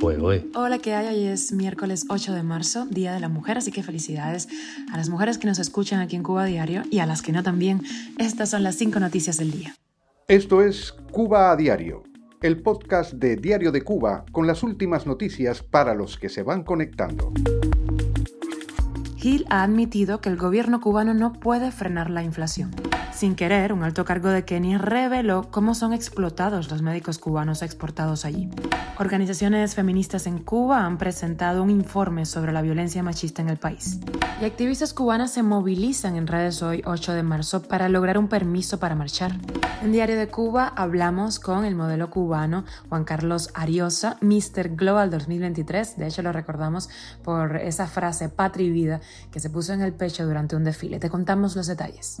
Pues, Hola, ¿qué hay? Hoy es miércoles 8 de marzo, Día de la Mujer, así que felicidades a las mujeres que nos escuchan aquí en Cuba Diario y a las que no también. Estas son las cinco noticias del día. Esto es Cuba a Diario, el podcast de Diario de Cuba con las últimas noticias para los que se van conectando. Gil ha admitido que el gobierno cubano no puede frenar la inflación. Sin querer, un alto cargo de Kenia reveló cómo son explotados los médicos cubanos exportados allí. Organizaciones feministas en Cuba han presentado un informe sobre la violencia machista en el país. Y activistas cubanas se movilizan en redes hoy 8 de marzo para lograr un permiso para marchar. En Diario de Cuba hablamos con el modelo cubano Juan Carlos Ariosa, Mr. Global 2023. De hecho, lo recordamos por esa frase patria y vida que se puso en el pecho durante un desfile. Te contamos los detalles.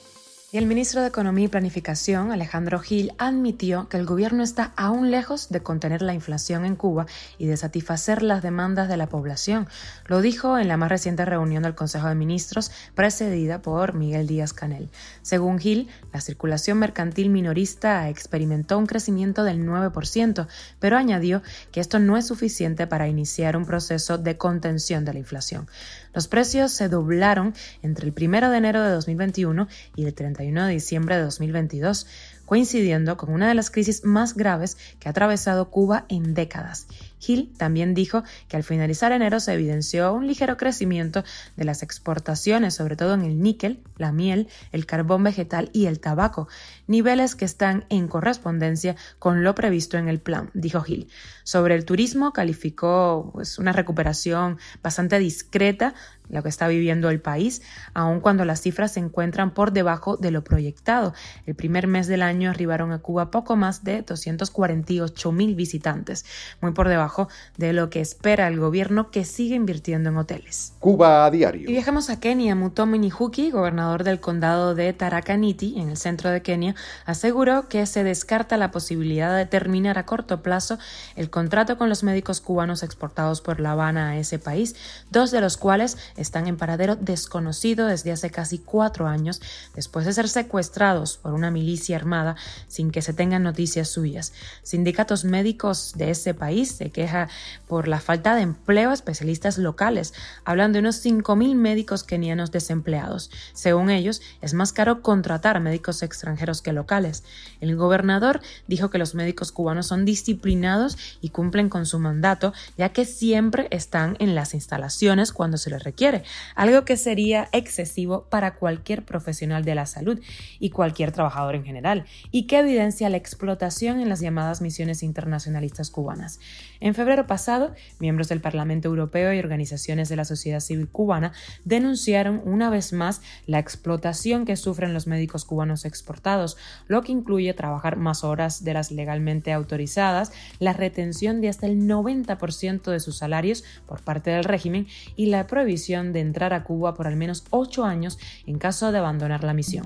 El ministro de Economía y Planificación, Alejandro Gil, admitió que el gobierno está aún lejos de contener la inflación en Cuba y de satisfacer las demandas de la población. Lo dijo en la más reciente reunión del Consejo de Ministros, precedida por Miguel Díaz Canel. Según Gil, la circulación mercantil minorista experimentó un crecimiento del 9%, pero añadió que esto no es suficiente para iniciar un proceso de contención de la inflación. Los precios se doblaron entre el 1 de enero de 2021 y el 31 de diciembre de 2022, coincidiendo con una de las crisis más graves que ha atravesado Cuba en décadas. Hill también dijo que al finalizar enero se evidenció un ligero crecimiento de las exportaciones, sobre todo en el níquel, la miel, el carbón vegetal y el tabaco, niveles que están en correspondencia con lo previsto en el plan, dijo Hill. Sobre el turismo calificó pues, una recuperación bastante discreta lo que está viviendo el país, aun cuando las cifras se encuentran por debajo de lo proyectado. El primer mes del año arribaron a Cuba poco más de 248 mil visitantes, muy por debajo de lo que espera el gobierno que sigue invirtiendo en hoteles. Cuba a diario. Y viajamos a Kenia. Mutomi Nihuki, gobernador del condado de Tarakaniti, en el centro de Kenia, aseguró que se descarta la posibilidad de terminar a corto plazo el contrato con los médicos cubanos exportados por La Habana a ese país, dos de los cuales están en paradero desconocido desde hace casi cuatro años, después de ser secuestrados por una milicia armada sin que se tengan noticias suyas. Sindicatos médicos de ese país se queja por la falta de empleo a especialistas locales. Hablan de unos 5.000 médicos kenianos desempleados. Según ellos, es más caro contratar médicos extranjeros que locales. El gobernador dijo que los médicos cubanos son disciplinados y cumplen con su mandato, ya que siempre están en las instalaciones cuando se les requiere, algo que sería excesivo para cualquier profesional de la salud y cualquier trabajador en general, y que evidencia la explotación en las llamadas misiones internacionalistas cubanas. En febrero pasado, miembros del Parlamento Europeo y organizaciones de la sociedad civil cubana denunciaron una vez más la explotación que sufren los médicos cubanos exportados, lo que incluye trabajar más horas de las legalmente autorizadas, la retención de hasta el 90% de sus salarios por parte del régimen y la prohibición de entrar a Cuba por al menos ocho años en caso de abandonar la misión.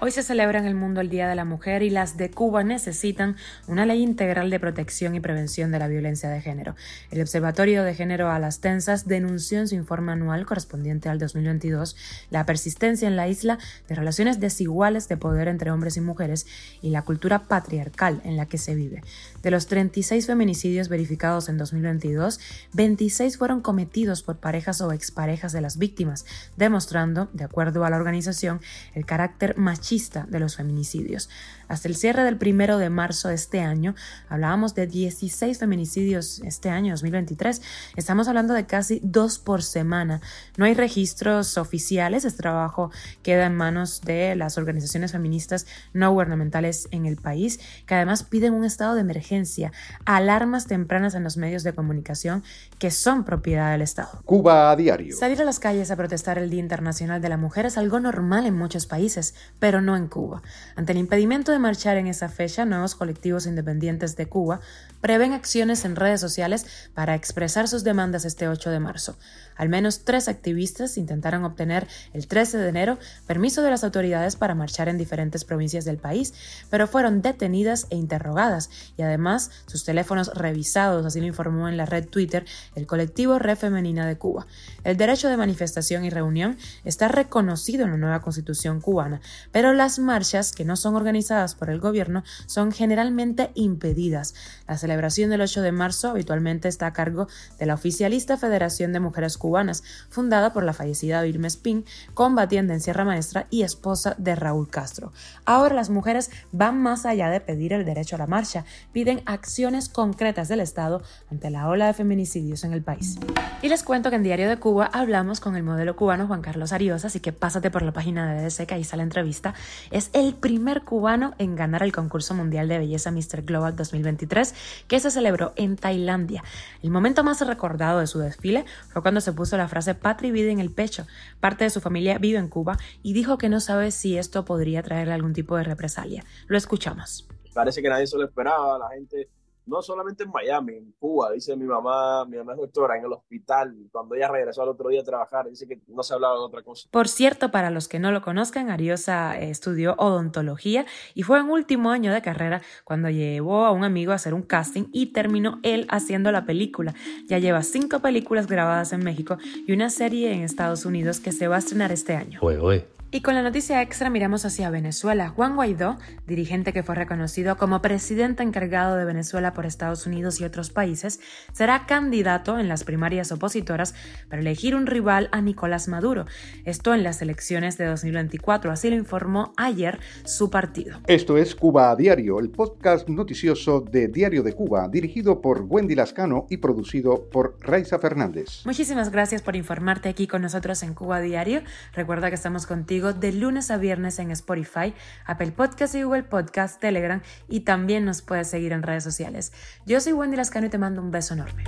Hoy se celebra en el mundo el Día de la Mujer y las de Cuba necesitan una ley integral de protección y prevención de la violencia de género. El Observatorio de Género a las Tensas denunció en su informe anual correspondiente al 2022 la persistencia en la isla de relaciones desiguales de poder entre hombres y mujeres y la cultura patriarcal en la que se vive. De los 36 feminicidios verificados en 2022, 26 fueron cometidos por parejas o exparejas de las víctimas, demostrando, de acuerdo a la organización, el carácter machista de los feminicidios. Hasta el cierre del primero de marzo de este año, hablábamos de 16 feminicidios este año, 2023. Estamos hablando de casi dos por semana. No hay registros oficiales. Este trabajo queda en manos de las organizaciones feministas no gubernamentales en el país, que además piden un estado de emergencia, alarmas tempranas en los medios de comunicación que son propiedad del Estado. Cuba a diario. Salir a las calles a protestar el Día Internacional de la Mujer es algo normal en muchos países, pero no en Cuba. Ante el impedimento de marchar en esa fecha, nuevos colectivos independientes de Cuba prevén acciones en redes sociales para expresar sus demandas este 8 de marzo. Al menos tres activistas intentaron obtener el 13 de enero permiso de las autoridades para marchar en diferentes provincias del país, pero fueron detenidas e interrogadas y además sus teléfonos revisados, así lo informó en la red Twitter el colectivo Red Femenina de Cuba. El derecho de manifestación y reunión está reconocido en la nueva constitución cubana, pero las marchas que no son organizadas por el gobierno son generalmente impedidas. La celebración del 8 de marzo habitualmente está a cargo de la oficialista Federación de Mujeres Cubanas, fundada por la fallecida Vilma Spin, combatiente en Sierra Maestra y esposa de Raúl Castro. Ahora las mujeres van más allá de pedir el derecho a la marcha, piden acciones concretas del Estado ante la ola de feminicidios en el país. Y les cuento que en Diario de Cuba hablamos con el modelo cubano Juan Carlos Ariosa, así que pásate por la página de que ahí sale entrevista. Es el primer cubano en ganar el concurso mundial de belleza Mr. Global 2023 que se celebró en Tailandia. El momento más recordado de su desfile fue cuando se puso la frase Patria vida en el pecho. Parte de su familia vive en Cuba y dijo que no sabe si esto podría traerle algún tipo de represalia. Lo escuchamos. Parece que nadie se lo esperaba, la gente no solamente en Miami, en Cuba, dice mi mamá, mi mamá es doctora en el hospital, cuando ella regresó al otro día a trabajar, dice que no se hablaba de otra cosa. Por cierto, para los que no lo conozcan, Ariosa estudió odontología y fue en último año de carrera cuando llevó a un amigo a hacer un casting y terminó él haciendo la película. Ya lleva cinco películas grabadas en México y una serie en Estados Unidos que se va a estrenar este año. Y con la noticia extra miramos hacia Venezuela. Juan Guaidó, dirigente que fue reconocido como presidente encargado de Venezuela por Estados Unidos y otros países, será candidato en las primarias opositoras para elegir un rival a Nicolás Maduro. Esto en las elecciones de 2024, así lo informó ayer su partido. Esto es Cuba a Diario, el podcast noticioso de Diario de Cuba, dirigido por Wendy Lascano y producido por Raiza Fernández. Muchísimas gracias por informarte aquí con nosotros en Cuba a Diario. Recuerda que estamos de lunes a viernes en Spotify, Apple Podcast y Google Podcast, Telegram y también nos puedes seguir en redes sociales. Yo soy Wendy Lascano y te mando un beso enorme.